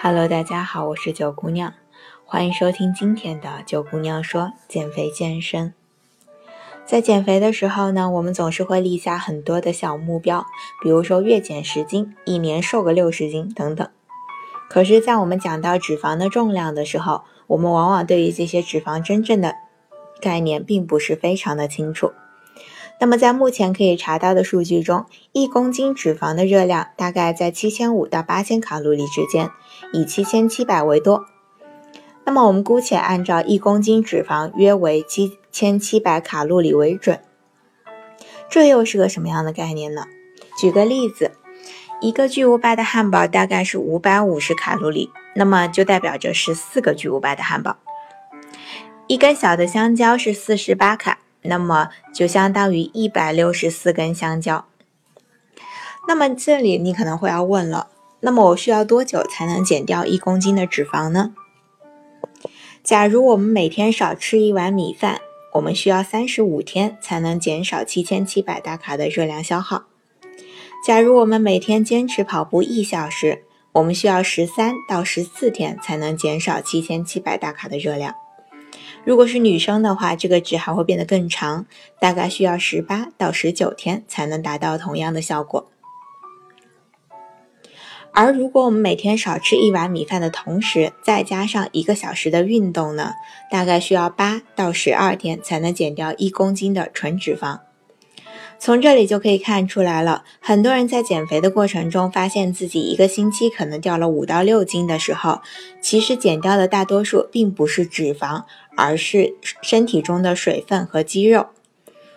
Hello，大家好，我是九姑娘，欢迎收听今天的九姑娘说减肥健身。在减肥的时候呢，我们总是会立下很多的小目标，比如说月减十斤、一年瘦个六十斤等等。可是，在我们讲到脂肪的重量的时候，我们往往对于这些脂肪真正的概念并不是非常的清楚。那么，在目前可以查到的数据中，一公斤脂肪的热量大概在七千五到八千卡路里之间，以七千七百为多。那么，我们姑且按照一公斤脂肪约为七千七百卡路里为准。这又是个什么样的概念呢？举个例子，一个巨无霸的汉堡大概是五百五十卡路里，那么就代表着十四个巨无霸的汉堡。一根小的香蕉是四十八卡。那么就相当于一百六十四根香蕉。那么这里你可能会要问了，那么我需要多久才能减掉一公斤的脂肪呢？假如我们每天少吃一碗米饭，我们需要三十五天才能减少七千七百大卡的热量消耗。假如我们每天坚持跑步一小时，我们需要十三到十四天才能减少七千七百大卡的热量。如果是女生的话，这个值还会变得更长，大概需要十八到十九天才能达到同样的效果。而如果我们每天少吃一碗米饭的同时，再加上一个小时的运动呢，大概需要八到十二天才能减掉一公斤的纯脂肪。从这里就可以看出来了，很多人在减肥的过程中，发现自己一个星期可能掉了五到六斤的时候，其实减掉的大多数并不是脂肪，而是身体中的水分和肌肉。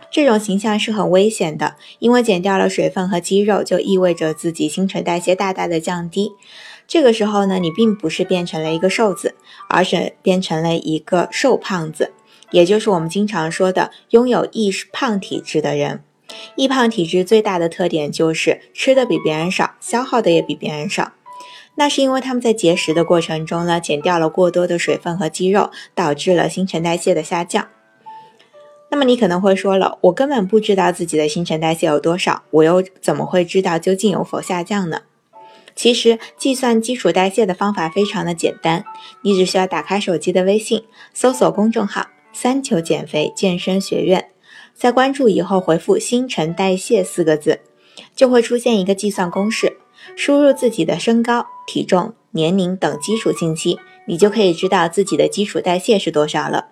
这种形象是很危险的，因为减掉了水分和肌肉，就意味着自己新陈代谢大大的降低。这个时候呢，你并不是变成了一个瘦子，而是变成了一个瘦胖子，也就是我们经常说的拥有易胖体质的人。易胖体质最大的特点就是吃的比别人少，消耗的也比别人少。那是因为他们在节食的过程中呢，减掉了过多的水分和肌肉，导致了新陈代谢的下降。那么你可能会说了，我根本不知道自己的新陈代谢有多少，我又怎么会知道究竟有否下降呢？其实计算基础代谢的方法非常的简单，你只需要打开手机的微信，搜索公众号“三九减肥健身学院”。在关注以后回复“新陈代谢”四个字，就会出现一个计算公式。输入自己的身高、体重、年龄等基础信息，你就可以知道自己的基础代谢是多少了。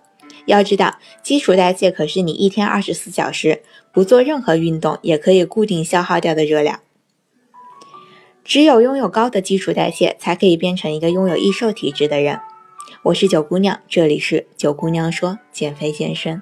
要知道，基础代谢可是你一天二十四小时不做任何运动也可以固定消耗掉的热量。只有拥有高的基础代谢，才可以变成一个拥有易瘦体质的人。我是九姑娘，这里是九姑娘说减肥健身。